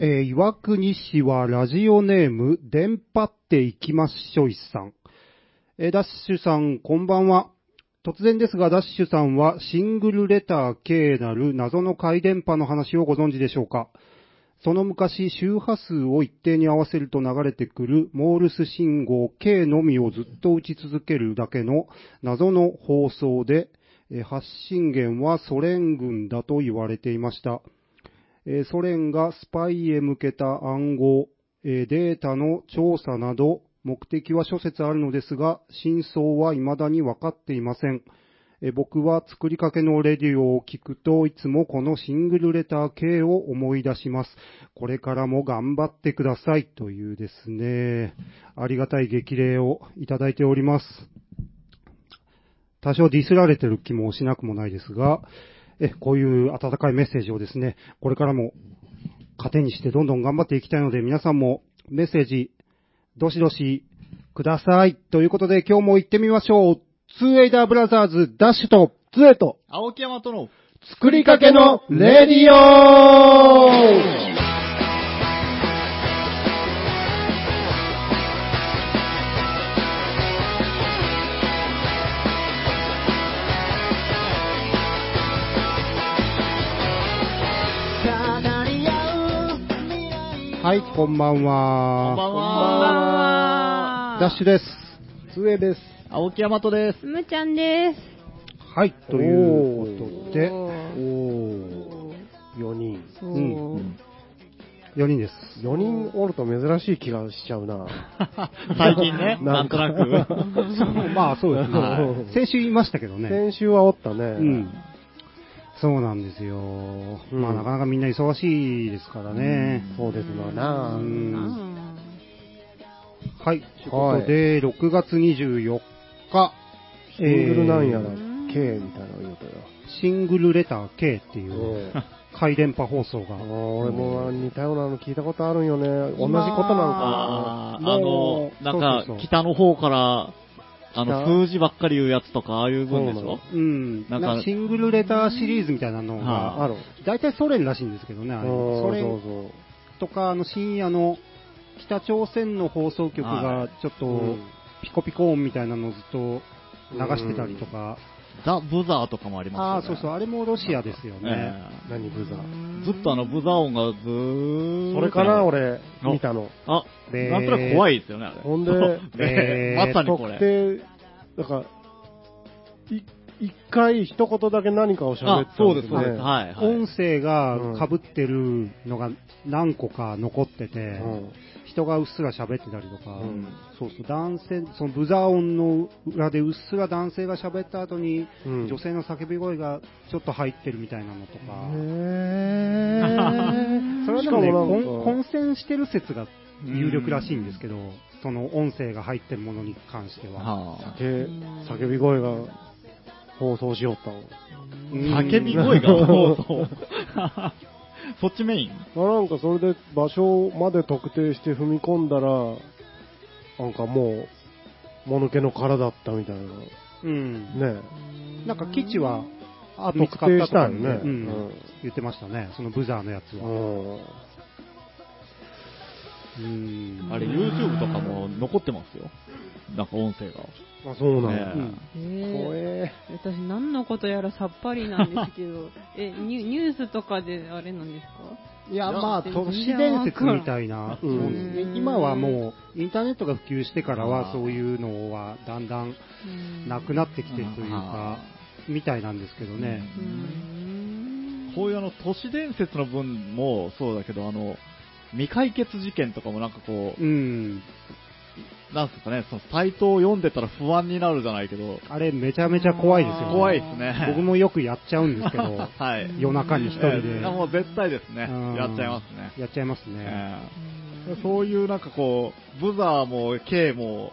えー岩国市はラジオネーム、電波っていきまっしょいさん。えーダッシュさん、こんばんは。突然ですが、ダッシュさんはシングルレター K なる謎の回電波の話をご存知でしょうか？その昔、周波数を一定に合わせると流れてくるモールス信号 K のみをずっと打ち続けるだけの謎の放送で、発信源はソ連軍だと言われていました。えソ連がスパイへ向けた暗号、えデータの調査など、目的は諸説あるのですが、真相は未だに分かっていません。え僕は作りかけのレディオを聞くといつもこのシングルレター系を思い出します。これからも頑張ってくださいというですね、ありがたい激励をいただいております。多少ディスられてる気もしなくもないですが、え、こういう温かいメッセージをですね、これからも糧にしてどんどん頑張っていきたいので、皆さんもメッセージ、どしどしください。ということで、今日も行ってみましょう。ツーエイダーブラザーズダッシュと、ツエと、青木山との、作りかけのレディオはい、こんばんこんばは。んこんばんは。は。ダッシュです。ツエです。青木山とです。むちゃんです。はい、ということで、おおーー、4人。おうんー4人です。4人おると珍しい気がしちゃうな。最近ね、なんとなく。まあそうですねはい。先週言いましたけどね。先週はおったね。うん。そうなんですよ。うんまあなかなかみんな忙しいですからね。そうですわな。うんあはい。ということで、6月24日、シングルなんやらえー、K みたいなの言うとよ。シングルレター K っていううん 回電波放送が俺も似たようなの聞いたことあるんよね。同じことなんかあーあのなんそうそうそうか、北の方から、あの、北数字ばっかり言うやつとか、ああいう分でしょ？うん。なんんかシングルレターシリーズみたいなのはが、ある。大体ソ連らしいんですけどね、あソ連そうそう。とか、あの深夜の北朝鮮の放送局はがちょっとうん。ピコピコ音みたいなのをずっと流してたりとか、ザ・ブザーとかもありああ、ますよね。そうそう、あれもロシアですよね。え何ブザえずっとあの、ブザー音がずーっと。それかな、俺、あ見たの。あ、でなんとなく怖いですよね、あれ。ほんで まさにこ特れ。定、だから、い一回一言だけ何かを喋あっ、たそうです、んね。はい、はい。音声が被ってるのが何個か残ってて、うん人がうっすら喋ってたりとか、うん。そうそう、男性、そのブザー音の裏でうっすら男性が喋った後に、うん。女性の叫び声がちょっと入ってるみたいなのとか、へ それはでもね、混混戦してる説が有力らしいんですけど、その音声が入ってるものに関しては。はあ。叫叫び声が放送しよった叫び声がそう そっちメイン？あなんかそれで場所まで特定して踏み込んだら、なんかもう、もぬけの殻だったみたいな。うん。ねなんか基地は、あ見つかったとか特定したよねうんうん言ってましたね、そのブザーのやつは。うん。うんあれ、YouTube とかも残ってますよ。なんか音声が。あ、そうなんねや。うん。怖え。え。私何のことやらさっぱりなんですけど、え、ニュニュースとかであれなんですか？いや、まあ、全都市然伝説みたいな、うんもん。ですね今はもう、インターネットが普及してからあは、ーそういうのはだんだんなくなってきてるというか、みたいなんですけどね。うーん。こういうあの、都市伝説の分もそうだけど、あの、未解決事件とかもなんかこう、うん。なんすかね、そのサイトを読んでたら不安になるじゃないけど、あれ、めちゃめちゃ怖いですよね。怖いですね。僕もよくやっちゃうんですけど、はい。夜中に一人でええもう絶対ですねうん。やっちゃいますね。やっちゃいますね。ええそういうなんかこう、ブザーも K も、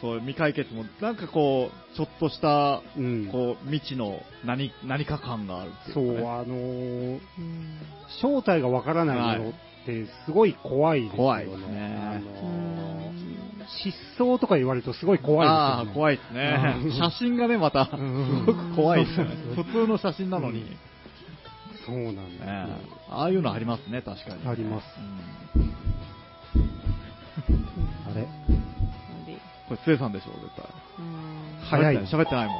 そう、未解決も、なんかこう、ちょっとした、うん。こう、未知の何、何か感があるっていうそう、あのーうん正体がわからないものってすごい怖いですよね。怖いですねあの失踪とか言われるとすごい怖いですよね。ああ、怖いですねうん。写真がね、また、すうんごく怖いですよね。普通の写真なのに。そうなんだ、ねああいうのありますね、確かに。ありますうんあれ？これ、つえさんでしょ、絶対。うん早い喋ってないもん。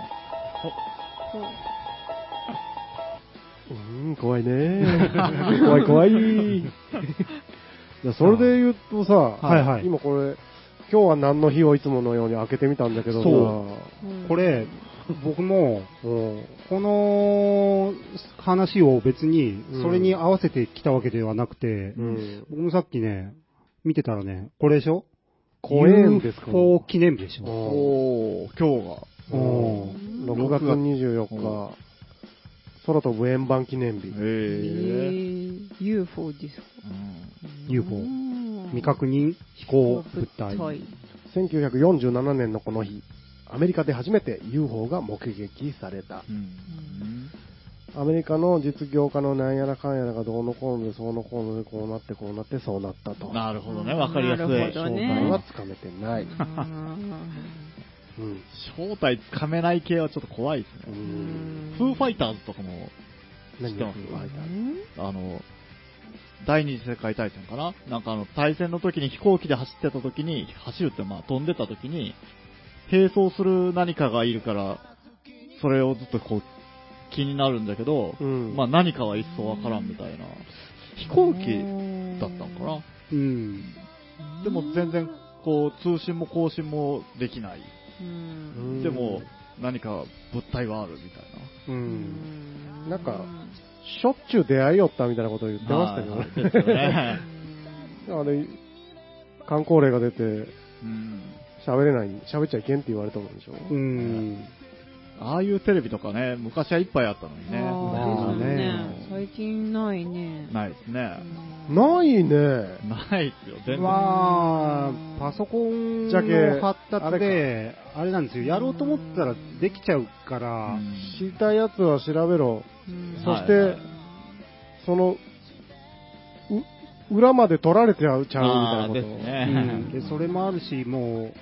怖いね。怖い怖い。いやそれで言うとさ、はいはい。今これ、今日は何の日をいつものように開けてみたんだけどさ、そう。うん。これ、僕も、うん。この話を別にうん、それに合わせてきたわけではなくて、うん。僕もさっきね、見てたらね、これでしょ？怖えんですか UFO 記念日でしょ。おー、今日が。おうん。6月24日、空飛ぶ円盤記念日。へええ。ー UFO ですか？うん UFO うん未確認飛行物体。1947年のこの日、アメリカで初めて UFO が目撃された。うんアメリカの実業家のなんやらかんやらがどうのこうので、そうのこうので、こうなってこうなってそうなったと。なるほどね、わかりやすい。正ね体はつかめてない。正体つかめない系はちょっと怖いですうね。ん。フーファイターズとかも知何ってます？フーファイターあの、第二次世界大戦かな？なんかあの、対戦の時に飛行機で走ってた時に、走るってまあ飛んでた時に、並走する何かがいるから、それをずっとこう、気になるんだけど、うんまあ何かは一層わからんみたいな。飛行機だったのかな？うん。でも全然こう、通信も更新もできない。うんでも、何か物体はあるみたいな。うん。なんかしょっちゅう出会いよったみたいなことを言ってましたけどはいね。あれ、観光令が出て、うん喋れない、喋っちゃいけんって言われたもんでしょ。うん。ああいうテレビとかね、昔はいっぱいあったのにね。あね最近ないね。ないですね。ないね。ないですよ、全然。まあ、パソコンじゃけの発達で、あれなんですよ、やろうと思ったらできちゃうから、知りたいやつは調べろ。うんそして、はいはいその、う、裏まで取られちゃう、ちゃうみたいなこと。それもあるし、も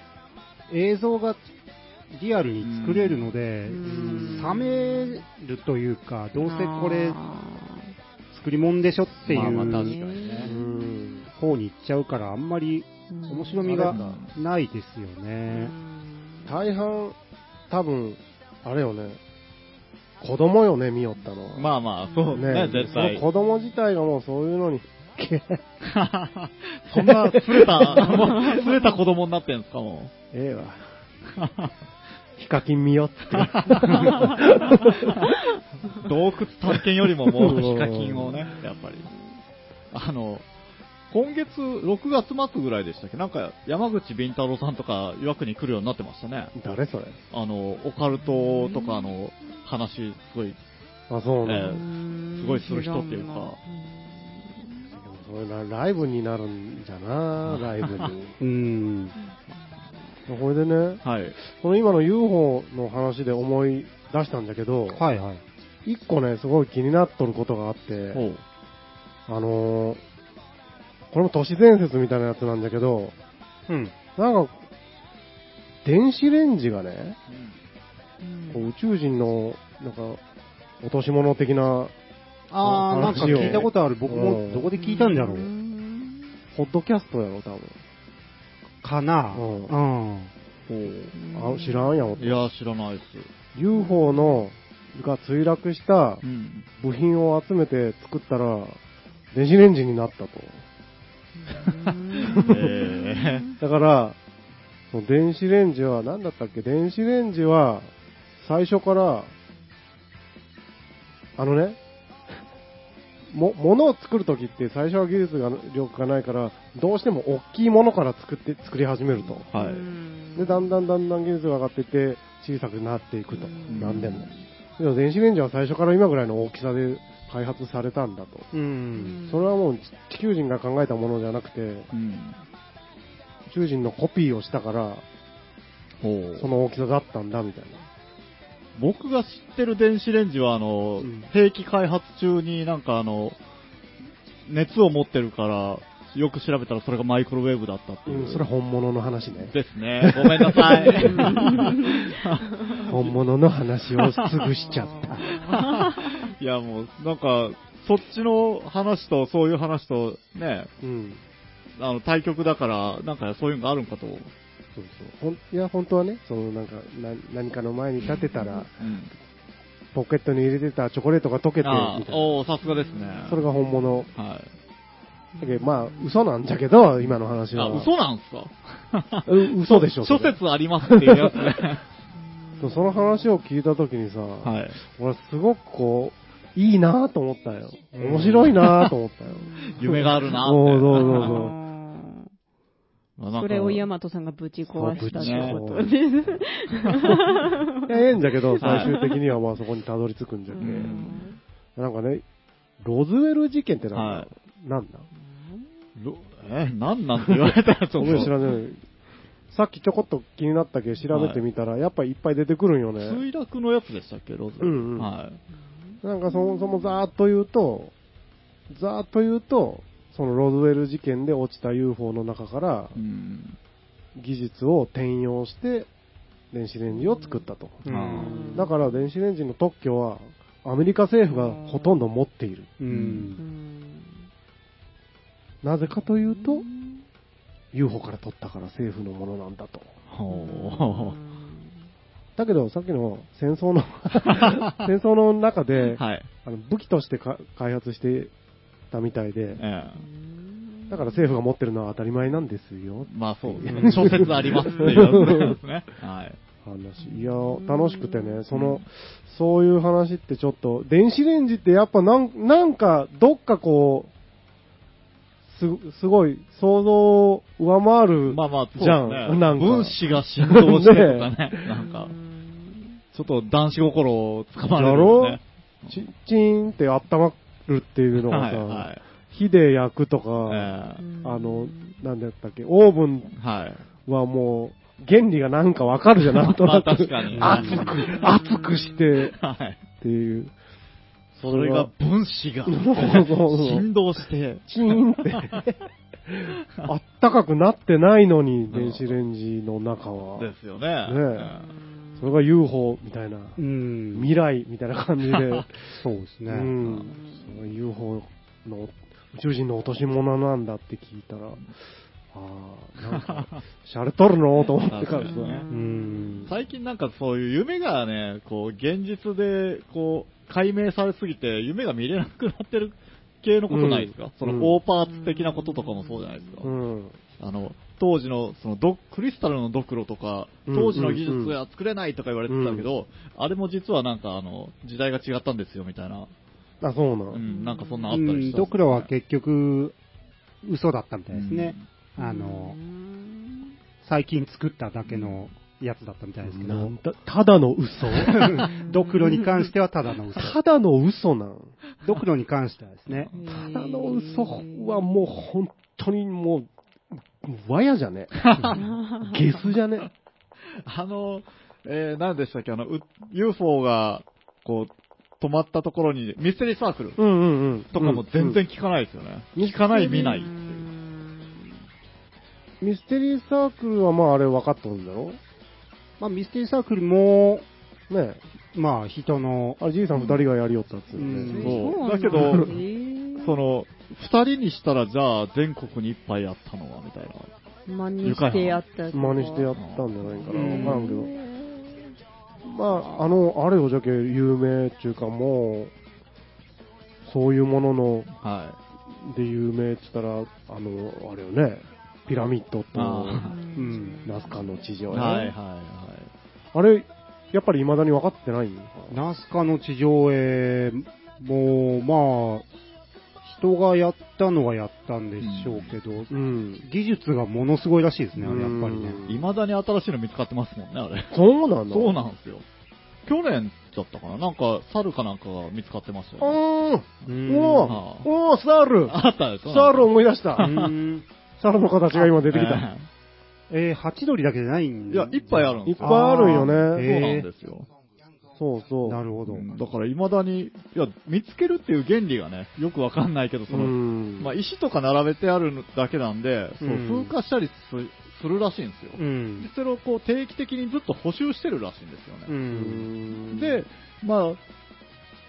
う、映像がリアルに作れるので、うん冷めるというか、どうせこれあ作り物でしょっていまあまあ。方に行っちゃうから、あんまりー面白みがないですようね。ん大半、多分、あれよね、子供よね、見よったのは。まあまあ、そうね、絶その対。子供自体がもうそういうのに、そんな、すれた、すれた子供になってんすか、もええわ。ヒカキン見よって。う。洞窟探検よりももう、ヒカキンをね、やっぱり。あの、今月、6月末ぐらいでしたっけ？なんか、山口敏太郎さんとか、岩国に来るようになってましたね。誰それ？あの、オカルトとかの話、すごい、あ、そうなえの、えすごいする人っていうかそれなライブになるんじゃな、ライブに。うん。これでね、はい。この今の UFO の話で思い出したんだけど、はいはい。一個ね、すごい気になっとることがあって。あのーこれも都市伝説みたいなやつなんだけど、うん。なんか、電子レンジがね、うんこう宇宙人の、なんか、落とし物的な、あー、なんか話を聞いたことある。僕うんもどこで聞いたんだろう。んポッドキャストやろ、多分。かなうんうん。ほあ知らんやん、う。いや、知らないです。UFO の、が墜落したうん。部品を集めて作ったら、電子レンジになったと。え だから、その電子レンジは、何だったっけ？電子レンジは、最初から、あのね、も、物を作るときって最初は技術が力がないから、どうしても大きいものから作って、作り始めると。ーはい。で、だんだんだんだん技術が上がっていって、小さくなっていくと。うん何でも。でも電子レンジは最初から今ぐらいの大きさで開発されたんだと。うん。それはもう地球人が考えたものじゃなくて、うん。宇宙人のコピーをしたから、ほう。その大きさだったんだみたいな。僕が知ってる電子レンジは、あの、うん兵器開発中になんかあの、熱を持ってるから、よく調べたらそれがマイクロウェーブだったっていう。うん、それは本物の話ね。ですね。ごめんなさい。本物の話をすぐしちゃった。いやもう、なんか、そっちの話とそういう話とね、うん。あの、対局だから、なんかそういうのがあるんかと。そうそう。ほんいや、本当はね、そのなんか、な何かの前に立てたら、うん。ポケットに入れてたチョコレートが溶けて、あみたいな。あおーさすがですね。それが本物。はい。だけどまあ、嘘なんじゃけど、今の話は。あ、嘘なんすか？う嘘でしょ。諸説ありますっていうやつね。その話を聞いたときにさ、はい。俺すごくこう、いいなと思ったよ。うん面白いなと思ったよ。夢があるなって。そうそうそうあそう。それをヤマトさんがぶち壊したってことです。ええんじゃけど、最終的にはまあそこにたどり着くんじゃけ。んなんかね、ロズウェル事件ってなんだ、はいなんえ、なんなんて言われたらちょっ俺知と。らない。さっきちょこっと気になったけど調べてみたら、やっぱいっぱい出てくるんよね。墜落のやつでしたっけ、ロズ。うんうんはい。なんかそもそもざーっと言うと、ざーっと言うと、そのロズウェル事件で落ちた UFO の中からうん。技術を転用して電子レンジを作ったと。だから電子レンジの特許はアメリカ政府がほとんど持っている。なぜかというと、UFO から取ったから政府のものなんだと。ほだけどさっきの戦争の 戦争の中で、う。はい。あの武器としてか開発してたみたいで、えだから政府が持ってるのは当たり前なんですよ。え。まあそうです。諸説ありますっていうやつですね。はい。話。いや、楽しくてね、その、そういう話ってちょっと、電子レンジってやっぱなんなんか、どっかこう、す、すごい、想像を上回る、まあまあ、じゃんねなんか分子が振動してとかね。なんか、ちょっと男子心をつかまれるよね。チチーンって温まるっていうのがさ、はいはい。火で焼くとか、えあの、なんだったっけ、オーブンえはもう、原理がなんかわかるじゃん、なんとなく。熱く、熱くしてはい。っていう。それが分子が振動して、チーンって。あったかくなってないのに、電子レンジの中は。ですよね。ねそれが UFO みたいな、うん。未来みたいな感じで、そうですね。うん、その UFO の宇宙人の落とし物なんだって聞いたら、ああ、なんか、シャレとるのと思ってからさ。確かにねうん。最近なんかそういう夢がね、こう、現実で、こう、解明されすぎて、夢が見れなくなってる系のことないですか、うんその、大パーツ的なこととかもそうじゃないですか。うん。あの、当時の、そのド、クリスタルのドクロとか、うん当時の技術は作れないとか言われてたけど、あれも実はなんかあの、時代が違ったんですよ、みたいな。あ、そうなの。うん、なんかそんなあったうんりした、ドクロは結局、嘘だったみたいですね。あの、最近作っただけのやつだったみたいですけどなん、だただの嘘？ドクロに関してはただの嘘。ただの嘘なん？ドクロに関してはですね。ただの嘘はもう本当にもう、わやじゃね。ゲスじゃね。あの、えー、何でしたっけ、あの、う UFO が、こう、止まったところに、ミステリーサークルうんうんうん。とかも全然聞かないですよね。うん聞かない、見ないっていう。ミステリーサークルはまああれ分かっとるんだろ？まあ、ミステリーサークルも、ねまあ、人の、あれじいさん二人がやりよったっつううね。んそうだけどその、二人にしたら、じゃあ、全国に一杯やったのは、みたいな。真似してやった真似してやったんじゃないかな。うん分からんけど。まあ、あの、あれよ、じゃけ有名っていうかもう、そういうものの、はで有名って言ったら、あの、あれよね、ピラミッドあと、うん。ナスカの地い。上はい、はい、ね。はあれ、やっぱり未だに分かってない？んかナスカの地上絵も、まあ、人がやったのはやったんでしょうけど、うん。技術がものすごいらしいですね、あれやっぱりね。うんい。未だに新しいの見つかってますもんね、あれ。そうなの？そうなんですよ。去年だったかな？なんか、猿かなんかが見つかってましたあよ、ね。ーうんおおー、サールあったですサール思い出した。うんサルの形が今出てきた。えー、ハチドリだけじゃないんいや、いっぱいあるんいっですよ。ぱいあるんよね。そうなんへですよ。そうそう。なるほど。うんだから未だに、いや、見つけるっていう原理がね、よくわかんないけど、その、うん。まあ、石とか並べてあるだけなんで、そううん風化したりすするらしいんですよ。うんで。それをこう定期的にずっと補修してるらしいんですよう。ね。で、まあ、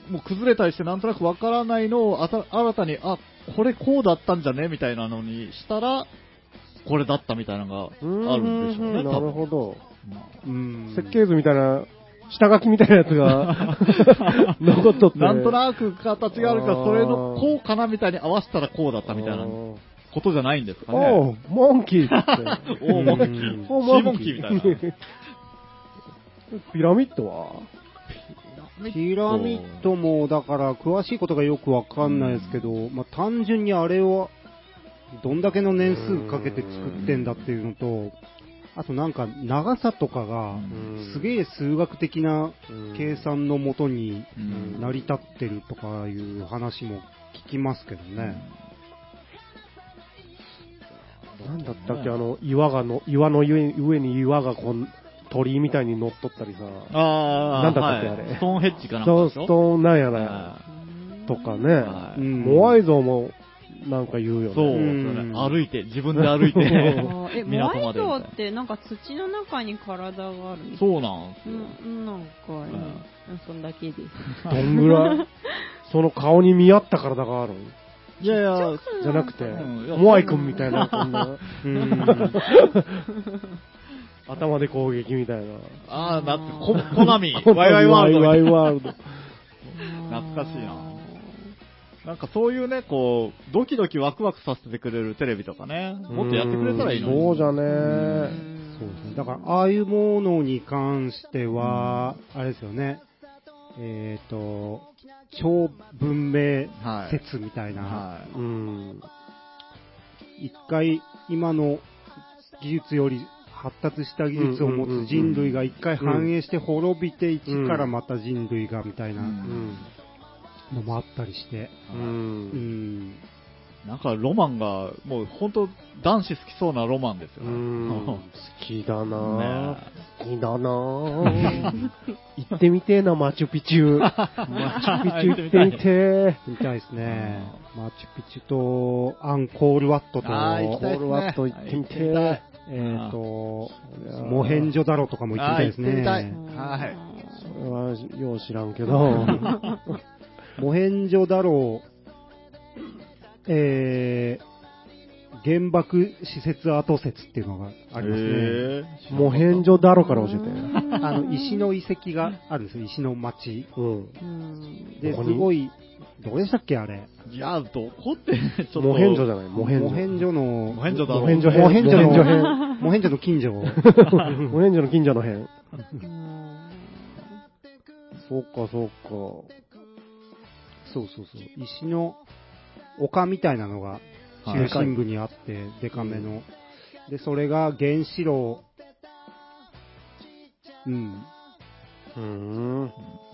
もう崩れたりしてなんとなくわからないのをあた新たに、あ、これこうだったんじゃねみたいなのにしたら、これだったみたいなのがあるんでしょうね、な多分るほど。うん。設計図みたいな、下書きみたいなやつが 残っとって。なんとなく形があるから、それのこうかなみたいに合わせたらこうだったみたいなおことじゃないんですかね。おう、モンキーって。おーモンキうんー。おシーモンキーみたいな。ピラミッドは？ピラミッドも、だから、詳しいことがよくわかんないですけど、まあ、単純にあれを、どんだけの年数かけて作ってんだっていうのと、あとなんか、長さとかが、すげえ数学的な計算のもとにうん。成り立ってるとかいう話も聞きますけどね。なんだったっけ、あの、岩がの、岩の上に上に岩がこう、鳥居みたいに乗っとったりさ。あーなんだったっけあれ。はいストーンヘッジかなそう、ストーンなんやら、はとかね。はい。うん。モアイ像も、なんか言うよね。そう、うんそれ歩いて、自分で歩いて え、モアイ港までみたいな像ってなんか土の中に体があるそうなんですよ。うん、なんか、うん、そんだけです。どんぐらい？その顔に見合った体があるいやいや、じゃなくて、うんいやモアイ君みたいな、こんな、うん。頭で攻撃みたいな。ああ、だって、コ コナミ、ワイワイワールドみたワイいな。ワイワールド。懐かしいななんかそういうね、こう、ドキドキワクワクさせてくれるテレビとかね、もっとやってくれたらいいのに。そうじゃねそうですね。だから、ああいうものに関しては、あれですよね。えっ、と、超文明はい。説みたいな、はうん。一回今の技術より発達した技術を持つ人類が一回反映して滅びて一からまた人類がみたいなうんうん。のもあったりして、う。うん。なんかロマンが、もう本当男子好きそうなロマンですようね。ん。好きだなぁね好きだなぁ 行ってみてえな、マチュピチュ。マチュピチュ行ってみてえ。みたいですね。マチュピチュとアンコールワットと、あー行きたいですねコールワット行ってみて行ってみたいえ。えっ、と、ーモヘンジョダロとかも行ってみたいですあー行ってみたいね。はいそれはよう知らんけど。モヘンジョダロ、えー、原爆施設跡説っていうのがありますね。モヘンジョダロから教えて。あの、石の遺跡があるんですよ、石の町。うん。うんで、すごい、どこでしたっけ、あれ？いや、どこって、ちょっと。モヘンジョじゃない、モヘンジョ。モヘンジョの、モヘンジョだろモヘンジョ編。モヘンジョモヘンジョ編。の、モヘンジョの近所を。モヘンジョの近所の辺。うんそうか、そうか。そうそうそう。石の丘みたいなのが中心部にあって、デカめの。で、それが原子炉、うん。うーん。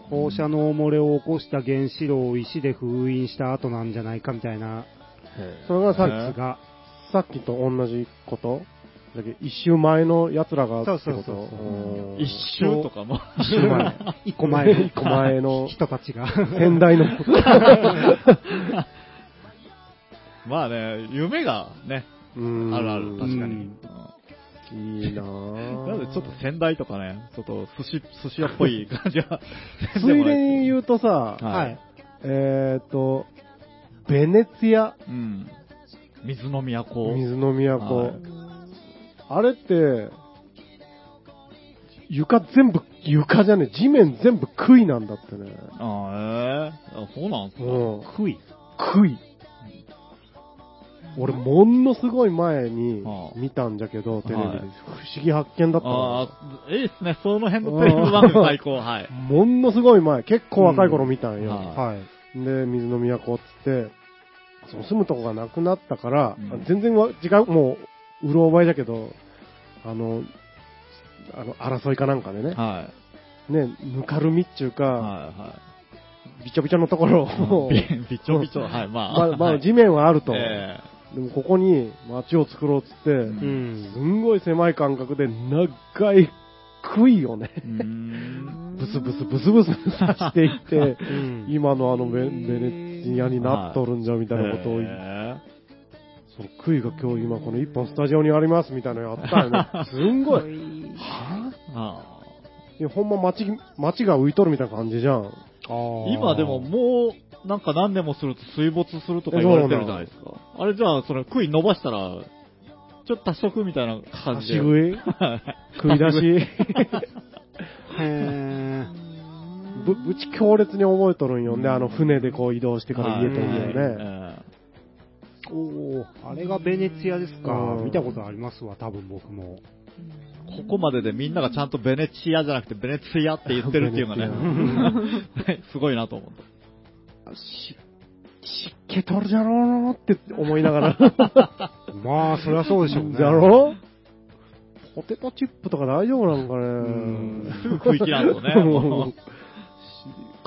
放射能漏れを起こした原子炉を石で封印した後なんじゃないかみたいなそれがさっへ説が、き、さっきと同じこと？だけど一周前の奴らがってことそうそうそう一周とかも。一周前。一個前の一個前の人たちが。先代の。まあね、夢がね、うんあるある、確かに。うんいいなぁ。なのでちょっと仙台とかね、ちょっと寿司、寿司屋っぽい感じは。ついでに言うとさ、ははいい。えっと、ベネツィア、うん。水の都。水の都。はいあれって、床全部、床じゃねえ、地面全部杭なんだってね。あえーあそうなんすか？うん。杭？杭。俺、ものすごい前にはあ見たんじゃけど、テレビで。はい不思議発見だったあなあ、いいっすね。その辺のテレビ番組最高。はい。ものすごい前、結構若い頃見たんよ。うんははい。で、水の都っつって、その住むとこがなくなったから、うん全然わ違う、もう、うろ覚えだけど、あの、あの、争いかなんかでね、はね、ぬかるみっちゅうい。か、はびちょびちょのところい。はい。を、びびちょびちょ。はい。まあ。まあ、まあ、はい地面はあると。えでもここに街を作ろうっつって、んうん。すんごい狭い間隔で長い杭をね。ブスブスブスブスさしていって、うん今のあのベベネツィアになっとるんじゃみたいなことを言っその杭が今日今この一本スタジオにありますみたいなのやったよね。すんごい。ーはぁあいや、ほんま街、街が浮いとるみたいな感じじゃん。今でももう、なんか何年もすると水没するとか言われてるじゃないですか。あれじゃあ、それ杭伸ばしたら、ちょっと足しとくみたいな感じで。足食い食い出し？へぶ、ぶち強烈に覚えとるんよね、あの船でこう移動してから家と家をね。えーおーあれがベネツィアですかう。ん見たことありますわ、多分僕も。えここまででみんながちゃんとベネチアじゃなくてベネツィアって言ってるっていうのがベね、すごいなと思っ湿気取るじゃろうなって思いながら。まあ、そりゃそうでしょうね。じゃろ？ポテトチップとか大丈夫なんかんね。すぐ食い切らんとね。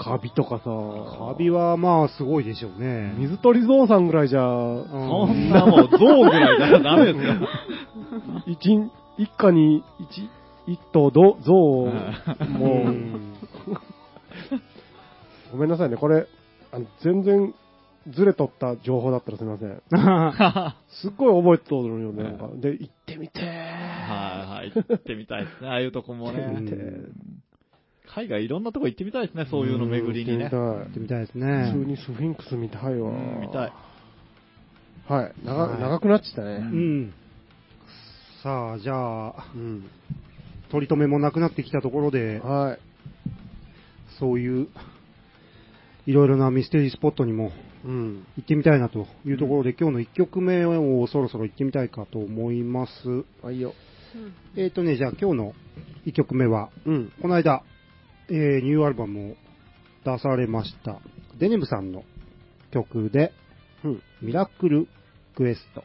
カビとかさ。カビはまあ、すごいでしょうね。水鳥ゾウさんぐらいじゃ、そんなもう、象ぐらいじゃダメですよ。一、一家に一、一頭どゾウを、うもう、んごめんなさいね、これ、あの全然ずれとった情報だったらすみません。すっごい覚えてとるよね。なんかで、行ってみてー。はいはい、行ってみたいですね、ああいうとこもね。うん海外いろんなとこ行ってみたいですね、そういうの巡りにね。行ってみたいですてみたい。普通ね。にスフィンクス見たいわ。うん見たい。はい。長はい長くなっちゃったうね。うん。さあ、じゃあ、うん。取り留めもなくなってきたところで、はい。そういう、いろいろなミステリースポットにもうん。行ってみたいなというところで、今日の1曲目をそろそろ行ってみたいかと思います。はいよ。えーとね、じゃあ今日の1曲目は、うん。この間、えーニューアルバムを出されました、デニムさんの曲で、うん。ミラクルクエスト。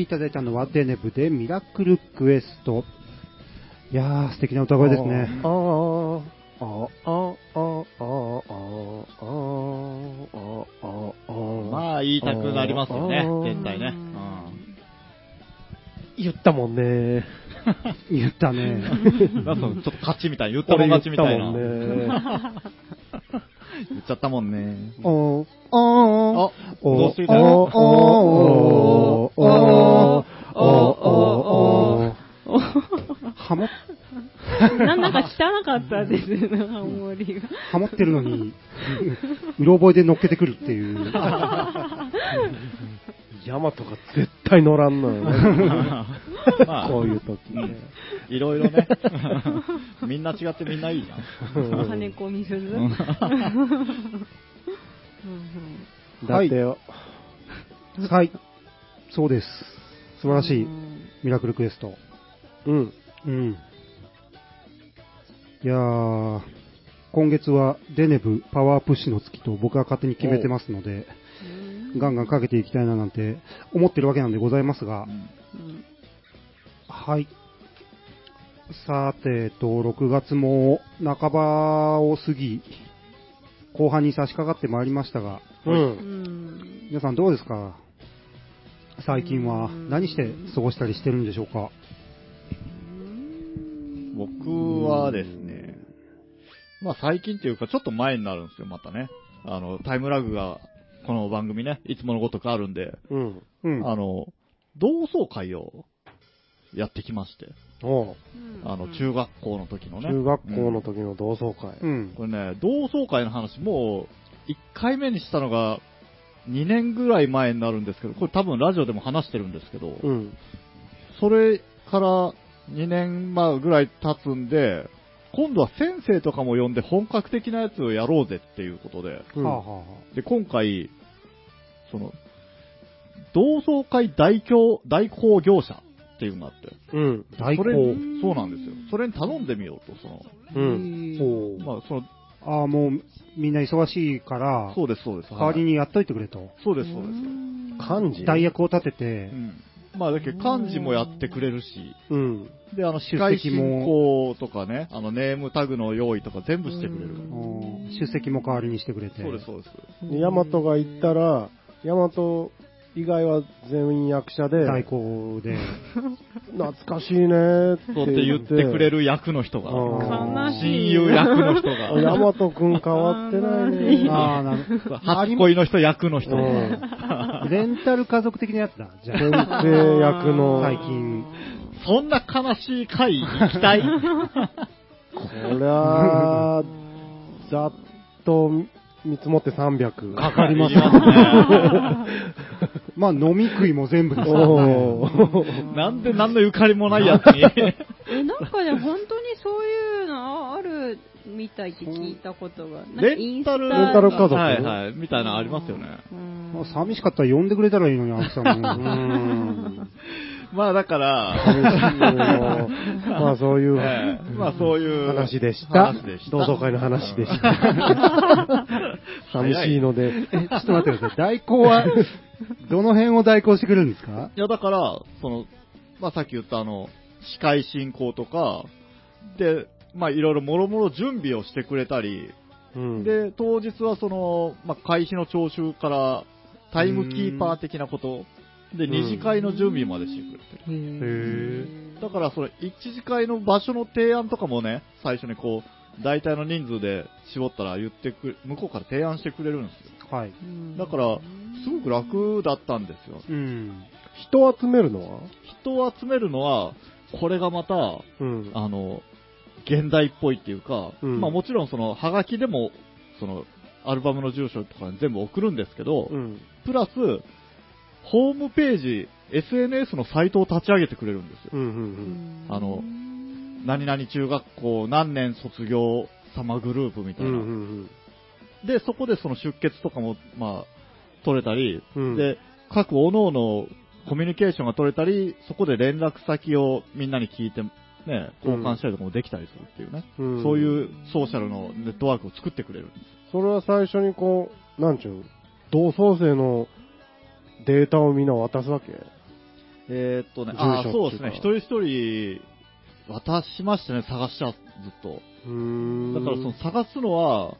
きいただいたのはデネブでミラクルクエスト。いやー、素敵な歌声ですね。あーあー、あーあー、あーあー、あーあー、あーあー、まあ、言いたくなりますよね、絶対ね。言ったもんね。言ったね。うん。なんかちょっと勝ちみたい、言ったもん勝ちみたいな。俺言ったもんね。言っちゃったもんね。おー、おー、あ、どうしていたおー、のおー、おー、おー、おー、おー、おー、ハモ、なん。だか汚かったです、ハモリが。ハモってるのに、うろ覚えで乗っけてくるっていう。ヤマトが絶対乗らん。のよこういう時ね。いろいろね。みん。な違ってみん。ないいじゃん。金子みすず。うんだってよ、はい。そうです。素晴らしい。ミラクルクエスト。うん。うん。いやー、今月はデネブパワープッシュの月と僕は勝手に決めてますので、ガンガンかけていきたいななんて思ってるわけなんでございますが、はい。さてと、6月も半ばを過ぎ、後半に差し掛かってまいりましたが、う。うんん皆さんどうですか？最近は何して過ごしたりしてるんでしょうか？僕はですね、まあ最近っていうかちょっと前になるんですよ、またね。あの、タイムラグが、この番組ね、いつものごとくあるんで、うん。うん。あの、同窓会をやってきまして、あの、中学校の時のね。中学校のうん時の同窓会。うん。これね、同窓会の話、もう、1回目にしたのが、2年ぐらい前になるんですけど、これ多分ラジオでも話してるんですけど、うん。それから2年前ぐらい経つんで、今度は先生とかも呼んで本格的なやつをやろうぜっていうことで、うんで、今回、その、同窓会代行、代行業者っていうのがあって、うん。あ。代行それ。そうなんですよ。それに頼んでみようと、その、うん。おまあ、その、ああ、もうみんな忙しいから、そうです、そうです。代わりはいにやっといてくれと。そうです、そうです。漢字代役を立ててう、ん。まあ、だけど漢字もやってくれるし、うん。で、あの、司出会席も進行とかね、あの、ネームタグの用意とか全部してくれる出席も代わりにしてくれて。そうです、そうです。ヤマトが行ったら、ヤマト以外は全員役者で、代行で。懐かしいねーってそうって言ってくれる役の人が、うん悲しい。親友役の人ヤが、マトくん変わってないねああ、なる初恋の人役の人 レンタル家族的なやつだ。じゃ先生役の、最近。そんな悲しい回行きたい？こりゃあ、ざっと見積もって300。かかりますいりますね。まあ、飲み食いも全部ですからおね。ー なんで何のゆかりもないやつに。え、なんかね、本当にそういうのあるみたいって聞いたことが。レンタル、インスタレンタル家族？はいはい、みたいなのありますよね。うんまあ寂しかったら呼んでくれたらいいのに、あんさんも。うんまあだから、まあそういうええまあそういう話でし。た同窓会の話でした。寂しいので。え、ちょっと待ってください。代行は、どの辺を代行してくれるんですか？いやだから、その、まあさっき言ったあの、司会進行とか、で、まあいろいろもろもろ準備をしてくれたり、うん、で、当日はその、まあ会費の徴収から、タイムキーパー的なこと、で、ん二次会の準備までしてくれてる。へだから、その一次会の場所の提案とかもね、最初にこう、大体の人数で絞ったら言ってく、向こうから提案してくれるんですよ。はい。だから、すごく楽だったんですよ。うん。人を集めるのは？人を集めるのは、これがまた、うん。あの、現代っぽいっていうか、うんまあもちろんその、ハガキでも、その、アルバムの住所とかに全部送るんですけど、うん。プラス、ホームページ、SNS のサイトを立ち上げてくれるんですよ。うん。うん。あの、何々中学校何年卒業様グループみたうん。いな。うん。で、そこでその出血とかも、まあ、取れたり、うん。で、各各々コミュニケーションが取れたり、そこで連絡先をみんなに聞いて、ね、交換したりとかもできたりするっていうね。うんそういうソーシャルのネットワークを作ってくれるんです。それは最初にこう、なんちゅうの？同窓生のデータをみんな渡すわけ？えーっとね、あーそうですね、一人一人渡しましたね、探しちゃずっと。だからその探すのは、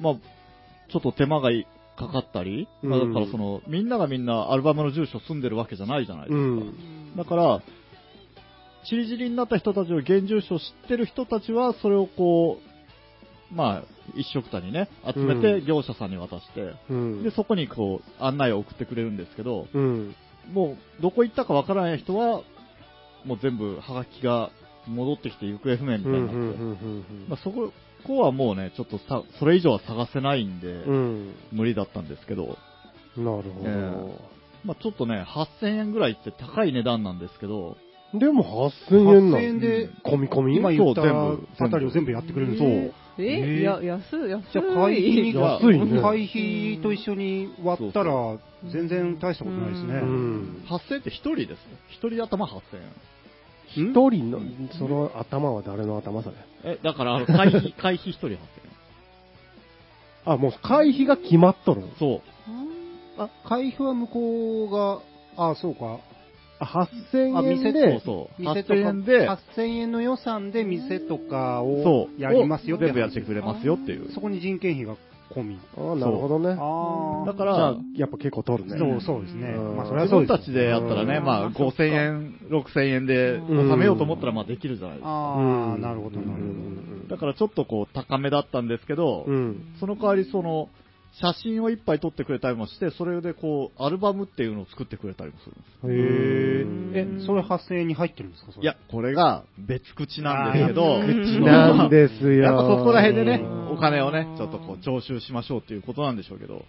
まあ、ちょっと手間がいかかったり、まあ、だうんからその、みんながみんなアルバムの住所住んでるわけじゃないじゃないですか。うん。だから、ちりぢりになった人たちの現住所を知ってる人たちは、それをこう、まあ、一緒くたにね、集めてうん業者さんに渡して、うん。で、そこにこう、案内を送ってくれるんですけど、うん。もう、どこ行ったかわからない人は、もう全部、はがきが戻ってきて行方不明みたいになって、ん。まあ、そこ、はもうね、ちょっとさ、それ以上は探せないんで、うん。無理だったんですけど、なるほえまあ、ちょっとね、8000円ぐらいって高い値段なんですけど、ど。でも8000円な8000円ので、込み込み？今言ったそう全部あたりを全部やってくれるんですそう。よ。ええーや、安い、安い。じゃあ、会費に、安いね会費と一緒に割ったら、全然大したことないですね。うん。8000円って1人ですよ。1人頭8000円。一人の、その頭は誰の頭それ？え、だから、あの、会費、会費1人8000円。あ、もう会費が決まっとる。そう。あ、会費は向こうが、あ、そうか。あ、8000あ店円で、そうそう。店とか、8000円で、8000円の予算で店とかをそう。やりますよを全部やってくれますよっていう。そこに人件費が込み。あなるほどね。あだかじゃあら、、やっぱ結構取るね。そうそうですね。うんまあ、それはそうです。自分たちでやったらね、うんまあ、5000円、6000円で収めようと思ったら、まあ、できるじゃないですか。ああ、うんなるほど、なるほど。うんだから、ちょっとこう、高めだったんですけど、うん。その代わり、その、写真をいっぱい撮ってくれたりもして、それでこう、アルバムっていうのを作ってくれたりもするんです。へえ。え、それ8000円に入ってるんですか？それいや、これが別口なんですけど、別 口なんですよ。やっぱそこら辺でねうん、お金をね、ちょっとこう、徴収しましょうっていうことなんでしょうけど、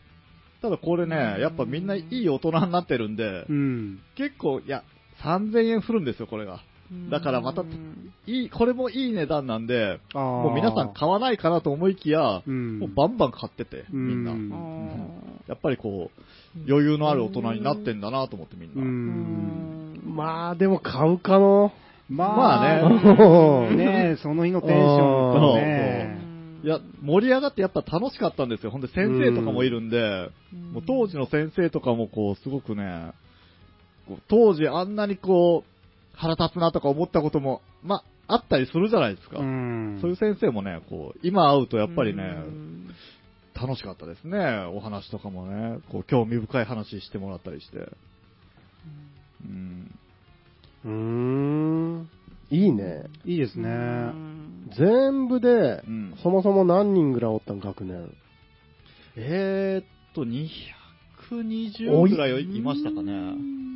ただこれね、やっぱみんないい大人になってるんでう、ん。結構、いや、3000円するんですよ、これが。だからまたいい、これもいい値段なんで。もう皆さん買わないかなと思いきや、うん。もうバンバン買ってて、うんみんな。うんやっぱりこう、余裕のある大人になってんだなと思ってみんうな。ん。まあ、でも買うかの。ままあねねえ、その日のテンションとね。いや、盛り上がってやっぱ楽しかったんですよ。ほんで先生とかもいるんで、もう当時の先生とかもこう、すごくね、当時あんなにこう、腹立つなとか思ったことも、まあ、あったりするじゃないですか。うん。そういう先生もね、こう、今会うとやっぱりね、楽しかったですね。お話とかもね、こう、興味深い話してもらったりして。うん。うーん。いいね。いいですね。全部でう、ん。そもそも何人ぐらいおったん、学年。えーっと、220ぐらいいましたかね。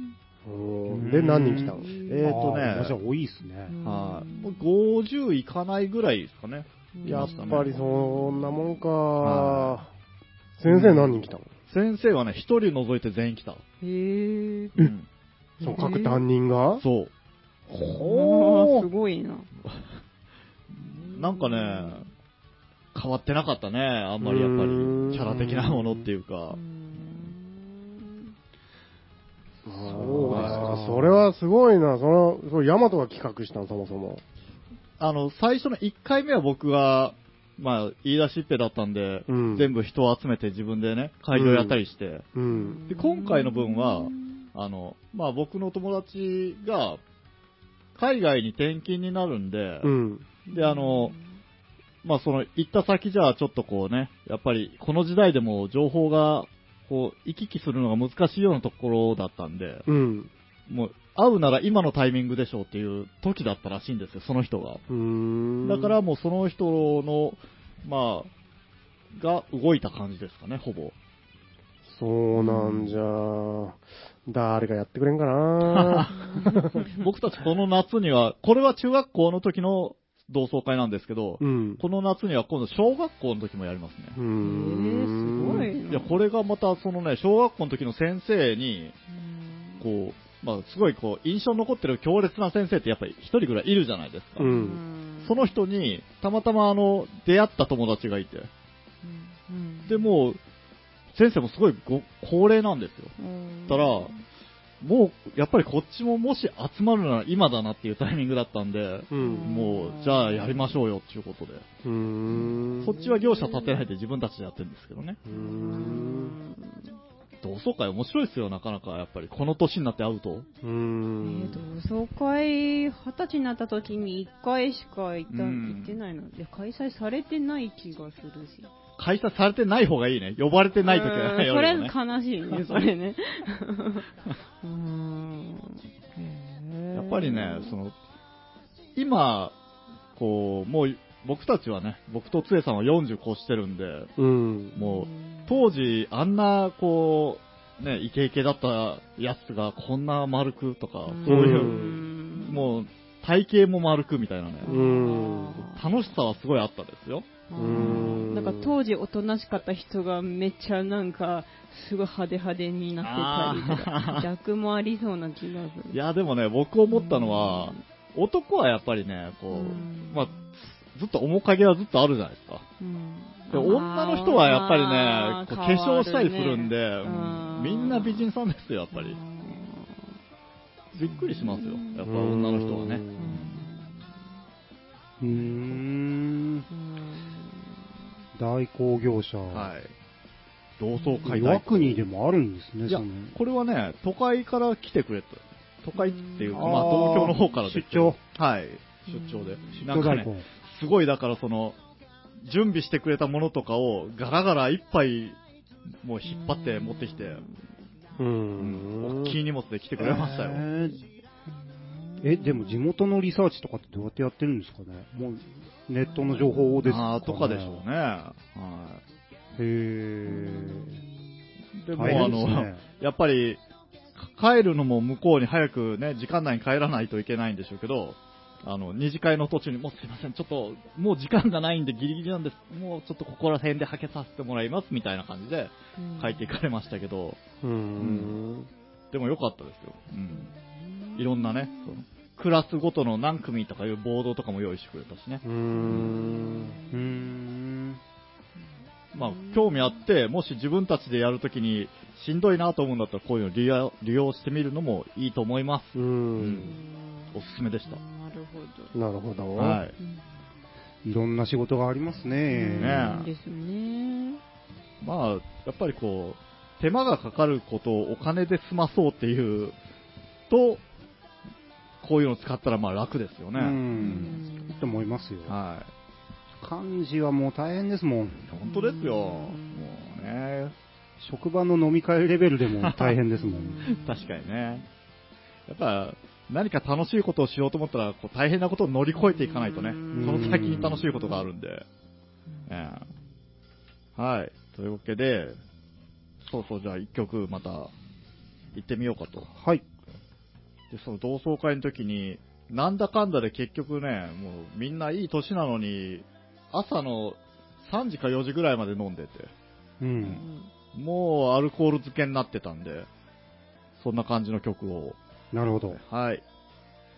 うんで、何人来たの？えーっとねじゃあ多いですね。はい。もう50いかないぐらいですかね。やっぱりそんなもんかは。先生何人来たの？先生はね、一人除いて全員来た。へえ。うん。そう、各担任が？そう。おーすごいな。なんかね、変わってなかったね。あんまりやっぱり、キャラ的なものっていうか。そうですか。それはすごいな。その、それヤマトが企画したの、そもそも。あの、最初の1回目は僕が、まあ、言い出しっぺだったんで、うん全部人を集めて自分でね、会場やったりして、うん。で、今回の分は、あの、まあ僕の友達が、海外に転勤になるんで、うん。で、あの、まあその、行った先じゃあちょっとこうね、やっぱりこの時代でも情報が、こう、行き来するのが難しいようなところだったんで、うん。もう、会うなら今のタイミングでしょうっていう時だったらしいんですよ、その人が。だからもうその人の、まあ、が動いた感じですかね、ほぼ。そうなんじゃ。誰がやってくれんかな 僕たちこの夏には、これは中学校の時の同窓会なんですけど、うん。この夏には今度小学校の時もやりますね。へえ、ん。すごいな。いや、これがまたそのね、小学校の時の先生に、こう、まあ、すごいこう、印象に残ってる強烈な先生ってやっぱり一人ぐらいいるじゃないですか。うん。その人に、たまたまあの、出会った友達がいて、で、もう、先生もすごいご高齢なんですよ。たら、もう、やっぱりこっちももし集まるなら今だなっていうタイミングだったんで、うん。もう、じゃあやりましょうよっていうことで。そっちは業者立てないで自分たちでやってるんですけどね。同窓会面白いですよ、なかなか。やっぱり、この年になって会うと。うえん。ー、同窓会、二十歳になった時に一回しか行った、うん行ってないので、開催されてない気がするし。開催されてない方がいいね。呼ばれてない時はうんそれやるよね。悲しいね、それね。やっぱりね、その、今、こう、もう、僕たちはね、僕とつえさんは40越してるんで、うん。もう、当時、あんな、こう、ね、イケイケだったやつがこんな丸くとか、そういうう、んもう、体型も丸くみたいなね、うん。楽しさはすごいあったですよ。うんなんか当時おとなしかった人がめっちゃなんかすごい派手派手になってたりとか 逆もありそうな気がする。いや、でもね、僕思ったのは、男はやっぱりね、こう、うん。まあ、ずっと面影はずっとあるじゃないですか。うん。で女の人はやっぱりね、こう化粧したりするんで、うん。みんな美人さんですよ、やっぱり。びっくりしますよ、やっぱ女の人はね。うーん。うん大工業者。はい。同窓会岩国でもあるんですね、いやこれはね、都会から来てくれた。都会っていうか、うんまあ東京の方から出はい、出張で。なんかね。すごいだからその、準備してくれたものとかをガラガラ一杯もう引っ張って持ってきて、うん。大きい荷物で来てくれましたよ。えーえ、でも地元のリサーチとかってどうやってやってるんですかね？もうネットの情報ですか、ね、あーとかでしょうね。はへー。い。でも、大あの、やっぱり、か帰るのも向こうに早くね、時間内に帰らないといけないんでしょうけど、あの、二次会の途中に、もうすいません、ちょっと、もう時間がないんでギリギリなんです。もうちょっとここら辺ではけさせてもらいます、みたいな感じで帰っていかれましたけど、うん。でも良かったですよ。うん。いろんなね、そのクラスごとの何組とかいうボードとかも用意してくれたしね。うん。うーん。まあ、興味あって、もし自分たちでやるときにしんどいなと思うんだったら、こういうの利用利用してみるのもいいと思います。う。うんおすすめでした。なるほど。なるほど。はい。いろんな仕事がありますね。ねうんですね。まあ、やっぱりこう、手間がかかることをお金で済まそうっていうと、こういうの使ったらまあ楽ですよね。うん。と思いますよ。はい。漢字はもう大変ですもん。本当ですよ。もうね。職場の飲み会レベルでも大変ですもん。確かにね。やっぱ、何か楽しいことをしようと思ったら、こう大変なことを乗り越えていかないとね、そうんの先に楽しいことがあるんで。ええはい。というわけで、そうそう、じゃあ一曲また行ってみようかと。はい。で、その同窓会の時に、なんだかんだで結局ね、もうみんないい年なのに、朝の3時か4時ぐらいまで飲んでて、うん。もうアルコール漬けになってたんで、そんな感じの曲をなるほど。はい。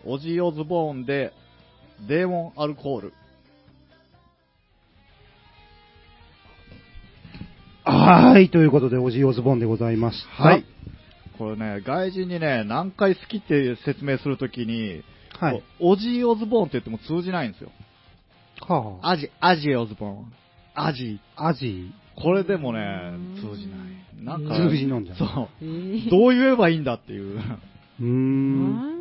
オジー・オズボーンで、デーモン・アルコール。はい。ということで、オジーオズボーンでございました。はい。これね、外人にね、何回好きって説明するときに、はい。オジー・オズボーンって言っても通じないんですよ。はあ。アジ、アジ・オズボーン。アジ。アジ。これでもね、通じない。なんか、通じなんじゃんそう。えーどう言えばいいんだっていう。うーん。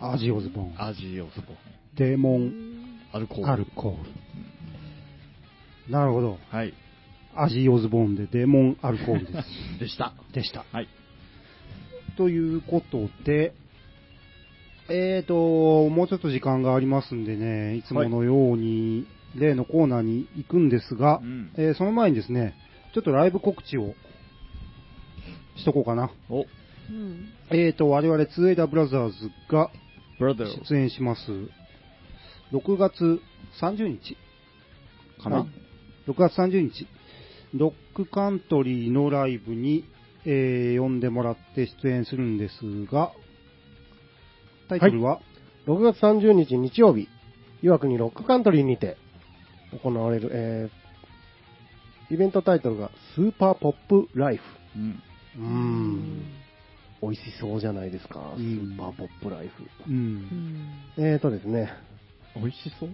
アジオズボーン。アジ・オズボーン。デーモンアルコール。アルコール。なるほど。はい。アジオズボーンでデーモンアルコールです。でした。でした。はい。ということで、えーと、もうちょっと時間がありますんでね、いつものように例のコーナーに行くんですが、うんえーその前にですね、ちょっとライブ告知をしとこうかな。お、うんえーと、我々 2AW ブラザーズがブラザー。出演します。6月30日かな、はい ?6 月30日、ロックカントリーのライブに、えー呼んでもらって出演するんですが、タイトルは、6月30日日曜日、岩国ロックカントリーにて行われる、えーイベントタイトルがスーパーポップライフ。うん。うーん、美味しそうじゃないですか。スうんーパーポップライフ。う、うんんえーとですね、美味しそう？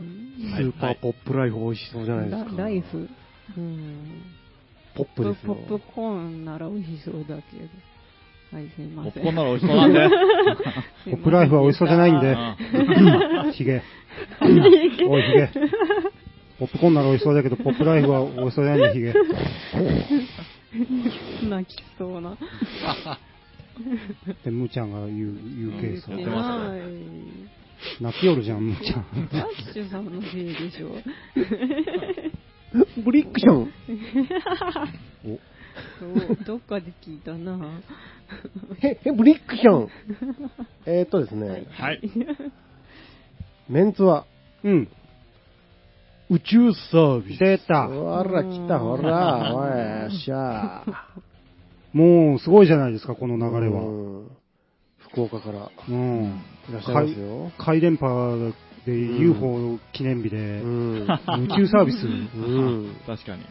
スーパーポップライフ美味しそうじゃないですか。ラライフ？うんポップですよ。ポップコーンなら美味しそうだけど。はい、すいません。ポップコーンなら美味しそうなんで。ポップライフは美味しそうじゃないんで。ヒゲ。おい、ヒゲ。ポップコーンなら美味しそうだけど、ポップライフは美味しそうじゃないんだ、ヒゲ。泣きそうな。で、ムーちゃんが言う、言うケース言っててますない。泣きよるじゃん、ムーちゃん。ダッシュさんのせいでしょ。ブリックション。そうどっかで聞いたな。へ、へ、ブリックション。えーっとですね、はい。メンツはうん。宇宙サービス。出た。ほら、来た、ほら、おい、よっしゃ。もう、すごいじゃないですか、この流れは。うん福岡からうん。いらっしゃいますよ。回電波で UFO 記念日でう、ん。宇宙サービス。うん。確かに。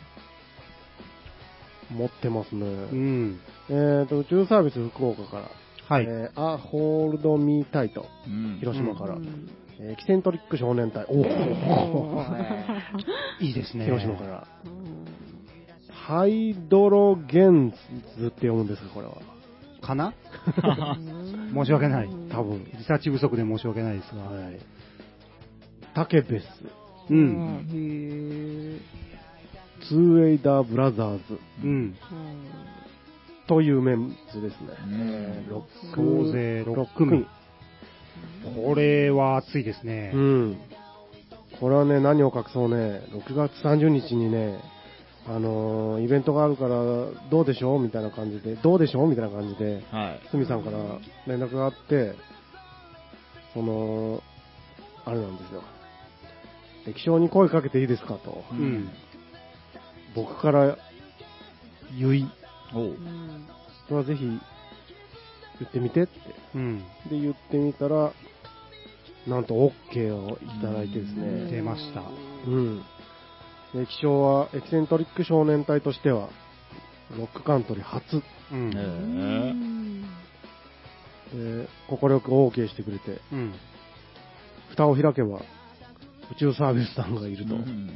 持ってますね。うん。えーと、宇宙サービス福岡から。はい。えー、アホールドミータイト。うん。広島から。うんえーキセントリック少年隊。おお いいですね。広島から。うんハイドロゲンズって読むんですか、これは。かな？申し訳ない多分。リサーチ不足で申し訳ないですが。はい。タケベス。う。うんん。へえ。ツーエイダーブラザーズうん。というメンツですね。総勢6組。これは熱いですねう。ん。これはね、何を隠そうね、6月30日にね、あのーイベントがあるから、どうでしょう？みたいな感じで、どうでしょう？みたいな感じで、はい。すみさんから連絡があって、その、あれなんですよ。液晶に声かけていいですかと、ううんん。僕から言い、それはぜひ言ってみてって。うん。で、言ってみたら、なんと OK をいただいてですね。出ました。うん。液晶はエキセントリック少年隊としては、ロックカントリー初。うえん。ーで、快く OK してくれて、うん。蓋を開けば、宇宙サービスさんがいると。うん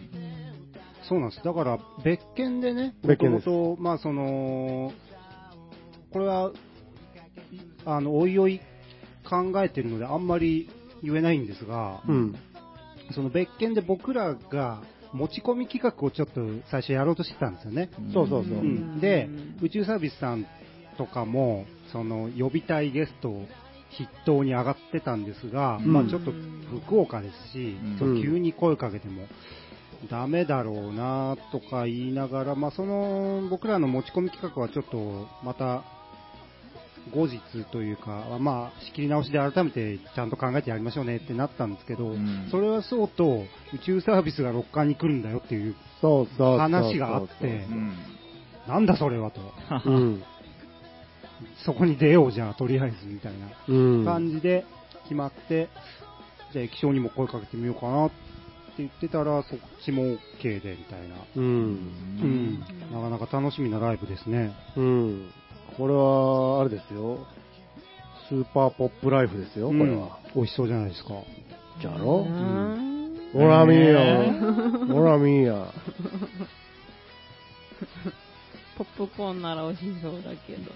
そうなんです。だから、別件でね、別件です元々まあ、その、これは、あの、おいおい考えてるので、あんまり言えないんですが、うん。その別件で僕らが持ち込み企画をちょっと最初やろうとしてたんですよね。そうそうそうう。ん、で、宇宙サービスさんとかも、その呼びたいゲストを筆頭に上がってたんですが、うんまあちょっと福岡ですし、うん急に声かけてもダメだろうなとか言いながら、まあその僕らの持ち込み企画はちょっとまた後日というか、まあ仕切り直しで改めてちゃんと考えてやりましょうねってなったんですけど、うんそれはそうと宇宙サービスが六冠に来るんだよっていう。話があってうん。なんだそれはと。うん。そこに出ようじゃあ、とりあえずみたいなうん。感じで決まって、じゃあ液晶にも声かけてみようかなって言ってたら、そっちも OK でみたいな。う。うんん。なかなか楽しみなライブですね。うん。これは、あれですよ。スーパーポップライフですよ、これは。うん美味しそうじゃないですか。じゃろ？うんほら見ーえや。ほら見ーや。ポップコーンなら美味しそうだけど。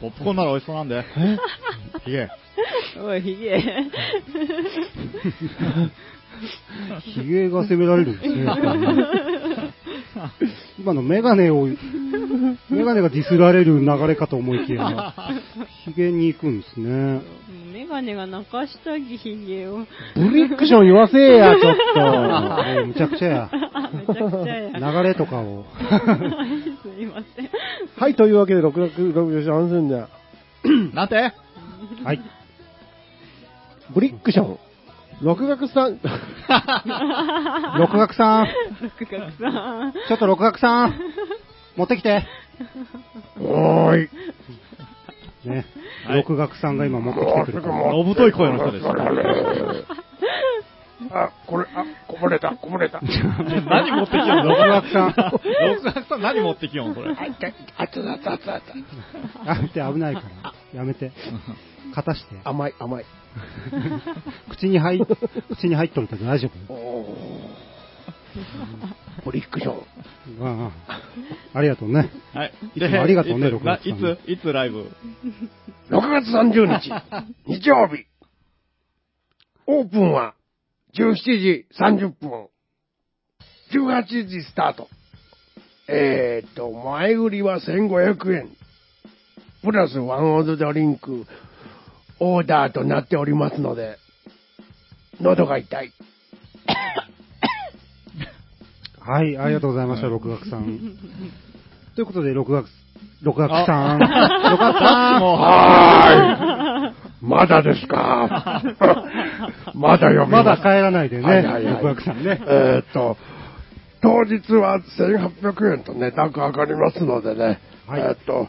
ポップコーンなら美味しそうなんで。ひげ。おい、ひげ。ヒゲが責められるんですね今のメガネを、メガネがディスられる流れかと思いきや、ヒゲに行くんですね。メガネが泣かしたぎ、ひげを。ブリックション言わせえや、ちょっもうむちゃくちゃや。めちゃくちゃや。流れとかを。すいません。と。はい、というわけで、6月6日安全だ。なんてはい。ブリックション。6月さん、六学さん、六角さん。ちょっと六学さん、持ってきて。おーい。ね。はい六学さんが今持ってきてくれた。のぶとい声の人です。あ、これ、あ、こぼれた、こぼれた。何持ってきよん六学さん。六学さん何持ってきよんそれ？あつだった、あつだった。やめて、危ないから。やめて。片して。甘い、甘い。口に入っ、口に入っとるけど大丈夫？おーブリックション。ああありがとうね。はい。いつもありがとうねいつな6月いつ、いつライブ？6月30日、日曜日。オープンは17時30分。18時スタート。えーっと、前売りは1500円。プラスワンオードドリンク、オーダーとなっておりますので、喉が痛い。はい、ありがとうございました、六学さん。ということで、六学、六学さん。六学さん。はーい。まだですか まだ読みまだ帰らないでね、六学さんね。えーっと、当日は1800円と値段が上がりますのでね、はいえーっと、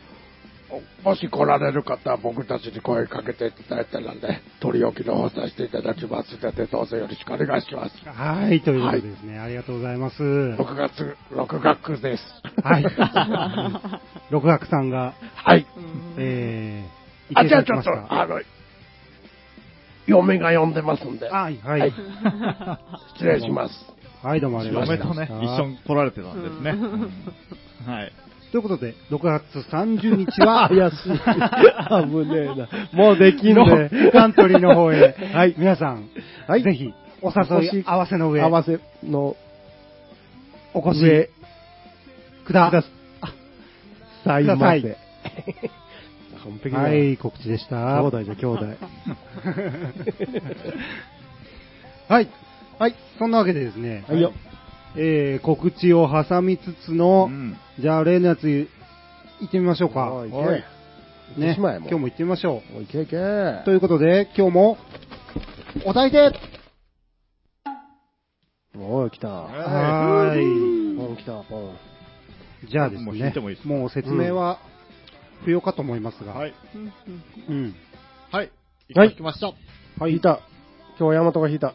もし来られる方は僕たちに声かけていただいたらね、取り置きの方させていただきますので、どうぞよろしくお願いします。はい、ということでですね、ありがとうございます。6月、6月です。はい。六学さんが、はい。えー、あ、いじゃあちょっと、あの、嫁が呼んでますんで、はい、ははいい。失礼します。はい、どうもありがとうございました。嫁とね、一緒に来られてたんですね。はい。ということで、6月30日は、怪しい。危ねえな。もうできんのね。カントリーの方へ、はい皆さん、はいぜひ、お誘い合わせの上、合わせのお越上しくだくださいませ。完璧だ。はい、告知でした。兄弟じゃ兄弟。はい。はい。そんなわけでですね、はいよ。えー、告知を挟みつつの、うんじゃあ例のやつ行ってみましょうか。おい。ね、今日も行ってみましょおい、行け行け。う。ということで、今日も、お題でおい、来た。はーい。ポン来た、ポン。じゃあですもう引いねてもいいです、もう説明は不要かと思いますが、はい。うん。はい。はい行きました。はい引いた。今日、ヤマトが引いた。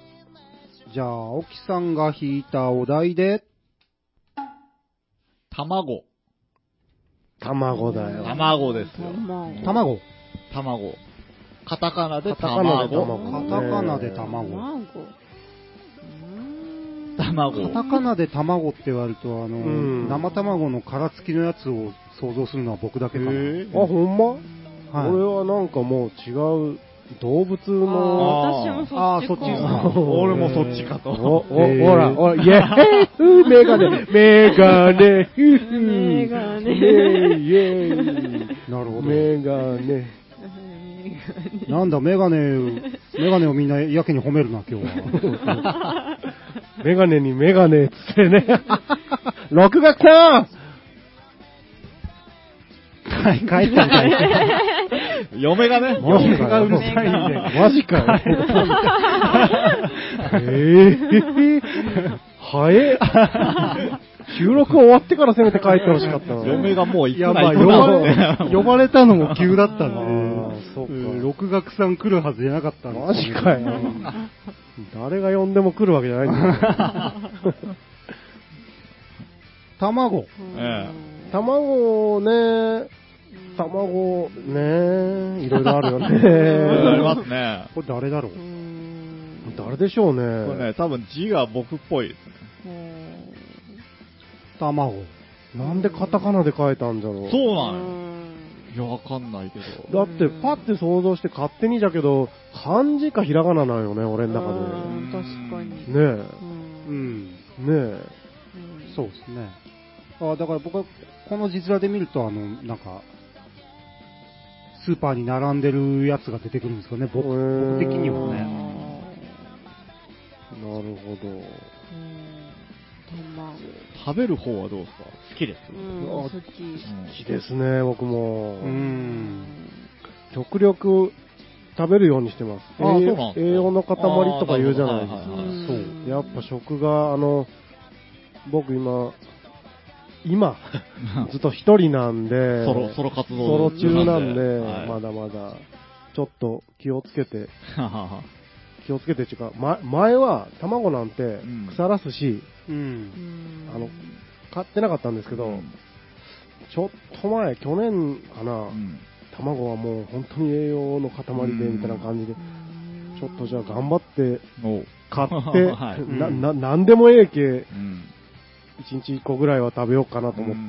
じゃあ、青木さんが引いたお題で、卵。卵だよ。卵ですよ。卵。卵。卵。カタカナでカタカナで卵。卵カタカナで卵。卵。卵。カタカナで卵って言われると、あの、うん生卵の殻付きのやつを想像するのは僕だけかな。あ、ほんま？はい俺はなんかもう違う動物あの、もそっちか。あーそっち俺もそっちかと。お、お、ほら、お、イェーイ メガネ、メガネ、メガネイェイイなるほど。メガネ。なんだ、メガネ、メガネをみんなやけに褒めるな、今日は。メガネにメガネっつってね。六学さんはい、帰ったみたい嫁がね、マジかよ嫁がうるさいんで。マジかよ。えぇ、早 え。収録終わってからせめて帰ってほしかったな。嫁がもう行くいや、まば呼ばれたのも急だったんで、そうかん六学さん来るはずじゃなかったんですマジかよ。誰が呼んでも来るわけじゃないんだよ。卵。え卵ね、卵ね、いろいろあるよえ。ありまね。すね。これ誰だろう？誰でしょうこれね。ね、多分字が僕っぽいですね。卵。なんでカタカナで書いたんだろう？そうなのよ。いや、わかんないけど。だって、パッて想像して勝手にじゃけど、漢字かひらがななんよね、俺の中うん確かに。で。ねうえ、ん。ねえ。そうですね。あだから僕は、この字面で見ると、あの、なんか、スーパーに並んでるやつが出てくるんですかね、僕的にはね。なるほど。卵。食べる方はどうですか？好きです？うん、好き。好きですね、僕も。うん。極力食べるようにしてます。あ栄そうなんですか栄養の塊とか言うじゃないですか。やっぱ食が、あの、僕今、今、ずっと一人なんで、ソロ、ソロ活ソ動ロ中なんで、はい。まだまだ、ちょっと気をつけて、ははは気をつけてっていうか、ま、前は卵なんてん。腐らすし、うん。あの、買ってなかったんですけど、うん。ちょっと前、去年かな、うん。卵はもう本当に栄養の塊で、うんみたいな感じで、ちょっとじゃあ頑張って買って、はい。な、な、なんでもええけ、うん1日1個ぐらいは食べようかなと思って。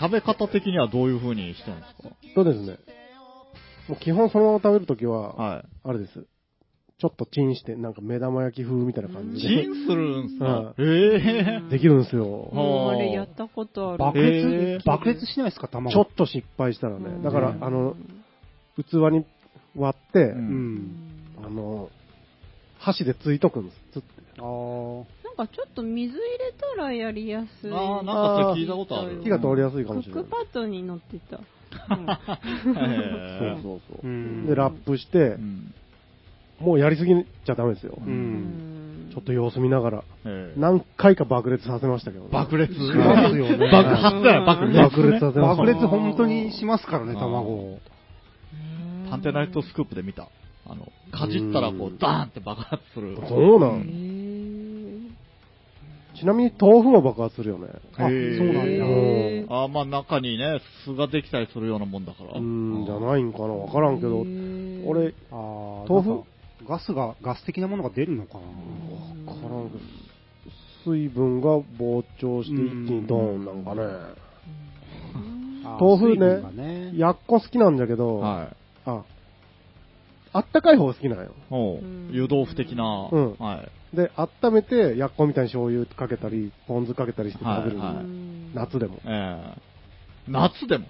食べ方的にはどういう風にしてるんですか？そうですね。もう基本そのまま食べるときは、はい。あれです。ちょっとチンして、なんか目玉焼き風みたいな感じチで。ンするんすか？はええできるんですよ。うんあれやったことある。爆え裂、ー爆裂しないですか、卵。ちょっと失敗したらね。だから、うんあの、器に割って、ううんん。あの、箸でついとくんです。つってあーなんかちょっっと水入れたらやりやすい。あーなんかそれ聞いたことある火が通りやすいかクもしれないック。パッドに乗ってた。そうそうそうう。んで、ラップしてう、んもうやりすぎちゃダメですよ。ちょっと様子見ながら。何回か爆裂させましたけどね。爆裂？しますよね爆発だよ、爆裂。爆裂させました。爆裂本当にしますからね、卵を。探偵ナイトスクープで見た。あの、かじったらこうダーンって爆発する。そうなへんーちなみに豆腐も爆発するよね。あ、そうなんだ。あーまあ中にね、巣ができたりするようなもんだから。うん、じゃないんかなわからんけど俺、あー豆腐？ガスが、ガス的なものが出るのかな。わからんけど、水分が膨張して一気にドーンなんかね。豆腐ねねやっこ好きなんだけど、はい。あ、あったかい方が好きなんよ。お湯豆腐的な。うんはい。で、温めて、やっこみたいに醤油かけたり、ポン酢かけたりして食べるの、はいはいうん夏でも。ええ夏でも、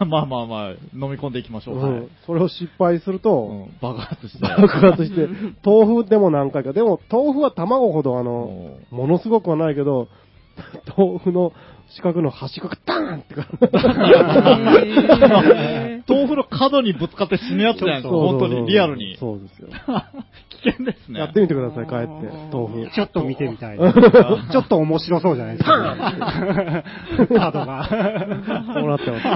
うんまあまあまあ、飲み込んでいきましょう。うはいん。それを失敗するうと、ん爆発して。爆発して、豆腐でも何回か、でも豆腐は卵ほどあの、ものすごくはないけど、豆腐の四角の端っこがダーンって 豆腐の角にぶつかって死ぬやつじゃないですか、本当に、リアルに。そうですよ。危険ですね。やってみてください、帰って、豆腐。ちょっと見てみたいな。ちょっと面白そうじゃないですか、ね。カードが。そうなってます。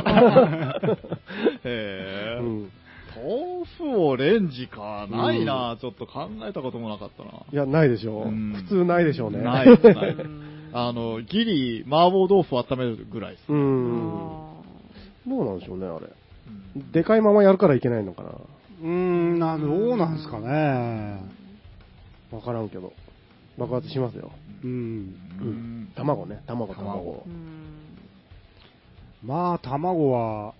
へえ、うん豆腐をレンジか、ないな、ちょっと考えたこともなかったな。いや、ないでしょう。うん普通ないでしょうね。ないです、ないですうんあの、ギリ、麻婆豆腐を温めるぐらいです。う。うんどうなんでしょうね、あれ。でかいままやるからいけないのかな。うーん、な、どうなんですかね。わからんけど。爆発しますよ。うん。うん卵ね、卵、卵卵う。んまあ、卵は、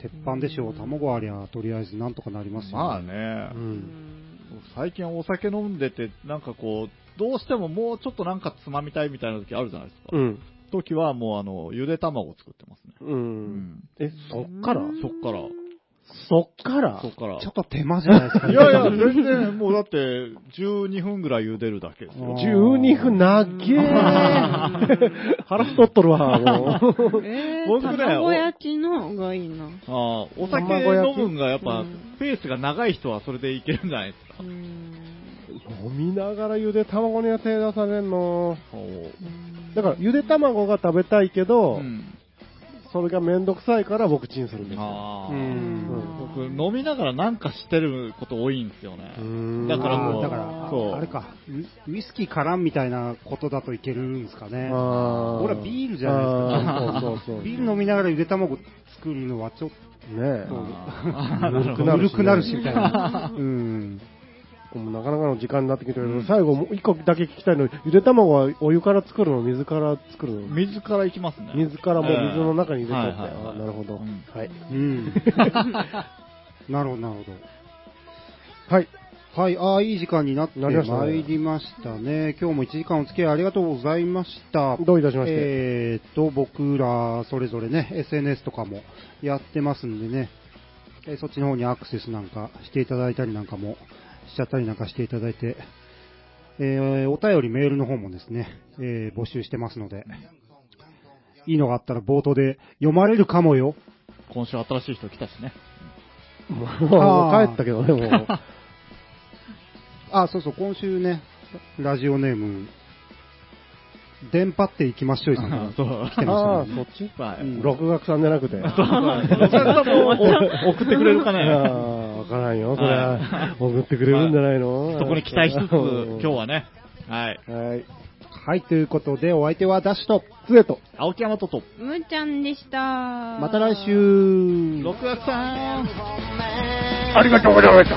鉄板でしょう。卵ありゃ、とりあえずなんとかなりますよ、まあねう、。うんん最近お酒飲んでて、なんかこう、どうしてももうちょっとなんかつまみたいみたいな時あるじゃないですか。うん。時はもうあの、ゆで卵を作ってますね。う。うんえ、そっから？そっから。そっから？そっから。ちょっと手間じゃないですか、いやいや、全然、もうだって、12分ぐらい茹でるだけですよ。12分なっげー 腹太っとるわ、もう。えー、僕ね卵焼きの方がいいな。ああ、お酒飲むんがやっぱうん、ペースが長い人はそれでいけるんじゃないですかう。ん飲みながらゆで卵には手出されんの。おだから、ゆで卵が食べたいけど、うん。それがめんどくさいから僕チンするんですよ。うん僕、飲みながらなんかしてること多いんですよね。うんだからもうだから、そうあれか、ウウイスキー絡んみたいなことだといけるんですかね。あー俺はビールじゃないですかあーそうそうそう。ビール飲みながらゆで卵作るのはちょっねえ。と ねぬるくなるしみたいな。うん。もうなかなかの時間になってきてるけど、最後もう一個だけ聞きたいのゆで卵はお湯から作るの水から作るの？水からいきますね。水からもう水の中に入れとって。はいはいはいあなるほど。うんはい。うん。なるほど、なるほど。はい。はい、ああ、いい時間になってなりましたねまいりましたね。今日も1時間お付き合いありがとうございました。どういたしまして？えーっと、僕ら、それぞれね、SNS とかもやってますんでね、えーそっちの方にアクセスなんかしていただいたりなんかもしちゃったりなんかしていただいて、えーお便りメールの方もですね、えー募集してますので、いいのがあったら冒頭で読まれるかもよ。今週新しい人来たしね。もう帰ったけどね、もう。あ、そうそう、今週ね、ラジオネーム、電波っていきましょうよさんが。来てああ、ましたね。そっち？はい。うん六学さんじゃなくて。お客さんもお送ってくれるかあね。あ、わからんよ。それはは、送ってくれるんじゃないの？そこに期待しつつ、今日はね、はい。はい。はい、ということで、お相手はダッシュと、つえと。青木山とと、むーちゃんでした。また来週六学さん。ありがとうございました。